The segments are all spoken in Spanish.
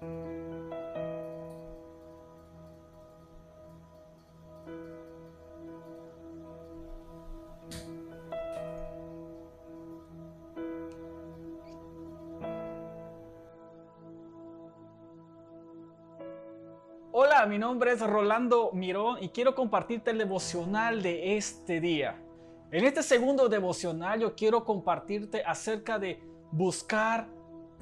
Hola, mi nombre es Rolando Mirón y quiero compartirte el devocional de este día. En este segundo devocional yo quiero compartirte acerca de buscar,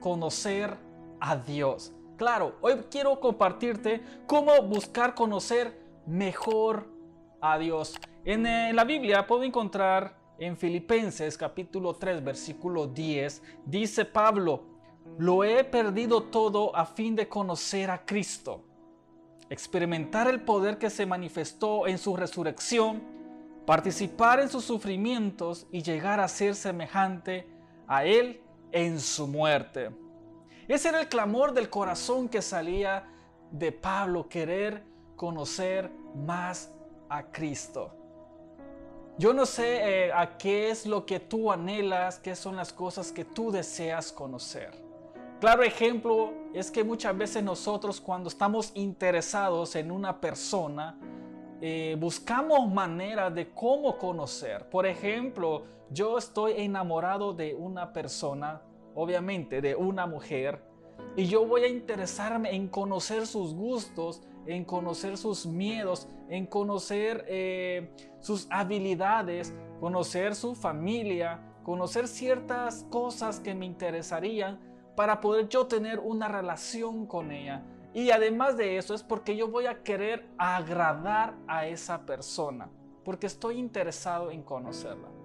conocer a Dios. Claro, hoy quiero compartirte cómo buscar conocer mejor a Dios. En, eh, la Biblia puedo encontrar en Filipenses capítulo 3 versículo 10, dice Pablo, lo he perdido todo a fin de conocer a Cristo, experimentar el poder que se manifestó en su resurrección, participar en sus sufrimientos y llegar a ser semejante a Él en su muerte. Ese era el clamor del corazón que salía de Pablo, querer conocer más a Cristo. Yo no sé eh, a qué es lo que tú anhelas, qué son las cosas que tú deseas conocer. Claro ejemplo es que muchas veces nosotros cuando estamos interesados en una persona, eh, buscamos maneras de cómo conocer. Por ejemplo, yo estoy enamorado de una persona, obviamente de una mujer, y yo voy a interesarme en conocer sus gustos, en conocer sus miedos, en conocer eh, sus habilidades, conocer su familia, conocer ciertas cosas que me interesarían para poder yo tener una relación con ella. Y además de eso es porque yo voy a querer agradar a esa persona, porque estoy interesado en conocerla.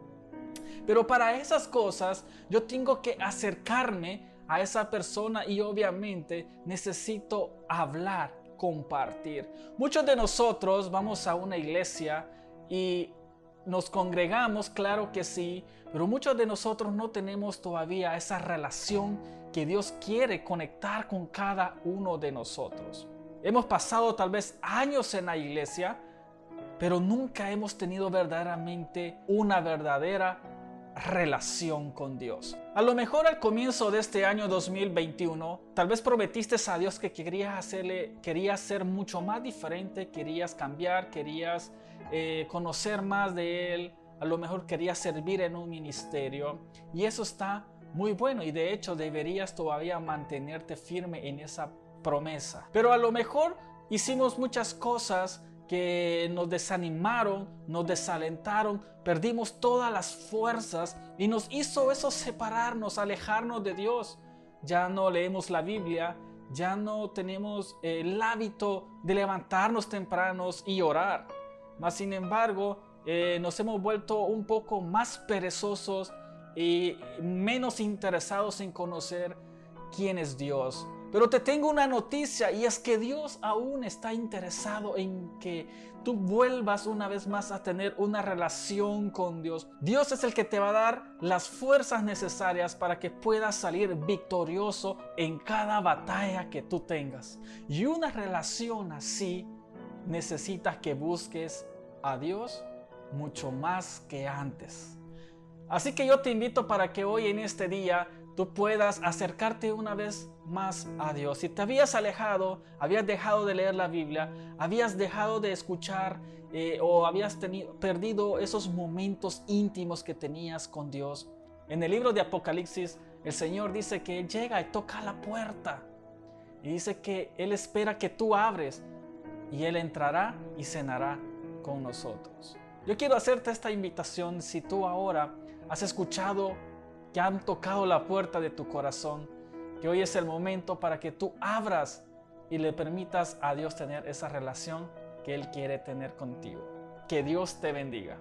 Pero para esas cosas yo tengo que acercarme a esa persona y obviamente necesito hablar, compartir. Muchos de nosotros vamos a una iglesia y nos congregamos, claro que sí, pero muchos de nosotros no tenemos todavía esa relación que Dios quiere conectar con cada uno de nosotros. Hemos pasado tal vez años en la iglesia, pero nunca hemos tenido verdaderamente una verdadera relación con Dios. A lo mejor al comienzo de este año 2021, tal vez prometiste a Dios que querías hacerle, querías ser mucho más diferente, querías cambiar, querías eh, conocer más de Él, a lo mejor querías servir en un ministerio y eso está muy bueno y de hecho deberías todavía mantenerte firme en esa promesa. Pero a lo mejor hicimos muchas cosas que nos desanimaron, nos desalentaron, perdimos todas las fuerzas y nos hizo eso separarnos, alejarnos de Dios. Ya no leemos la Biblia, ya no tenemos el hábito de levantarnos tempranos y orar. Mas sin embargo, eh, nos hemos vuelto un poco más perezosos y menos interesados en conocer quién es Dios. Pero te tengo una noticia y es que Dios aún está interesado en que tú vuelvas una vez más a tener una relación con Dios. Dios es el que te va a dar las fuerzas necesarias para que puedas salir victorioso en cada batalla que tú tengas. Y una relación así necesitas que busques a Dios mucho más que antes. Así que yo te invito para que hoy en este día tú puedas acercarte una vez más a Dios. Si te habías alejado, habías dejado de leer la Biblia, habías dejado de escuchar eh, o habías tenido, perdido esos momentos íntimos que tenías con Dios. En el libro de Apocalipsis, el Señor dice que llega y toca la puerta. Y dice que Él espera que tú abres y Él entrará y cenará con nosotros. Yo quiero hacerte esta invitación si tú ahora has escuchado que han tocado la puerta de tu corazón, que hoy es el momento para que tú abras y le permitas a Dios tener esa relación que Él quiere tener contigo. Que Dios te bendiga.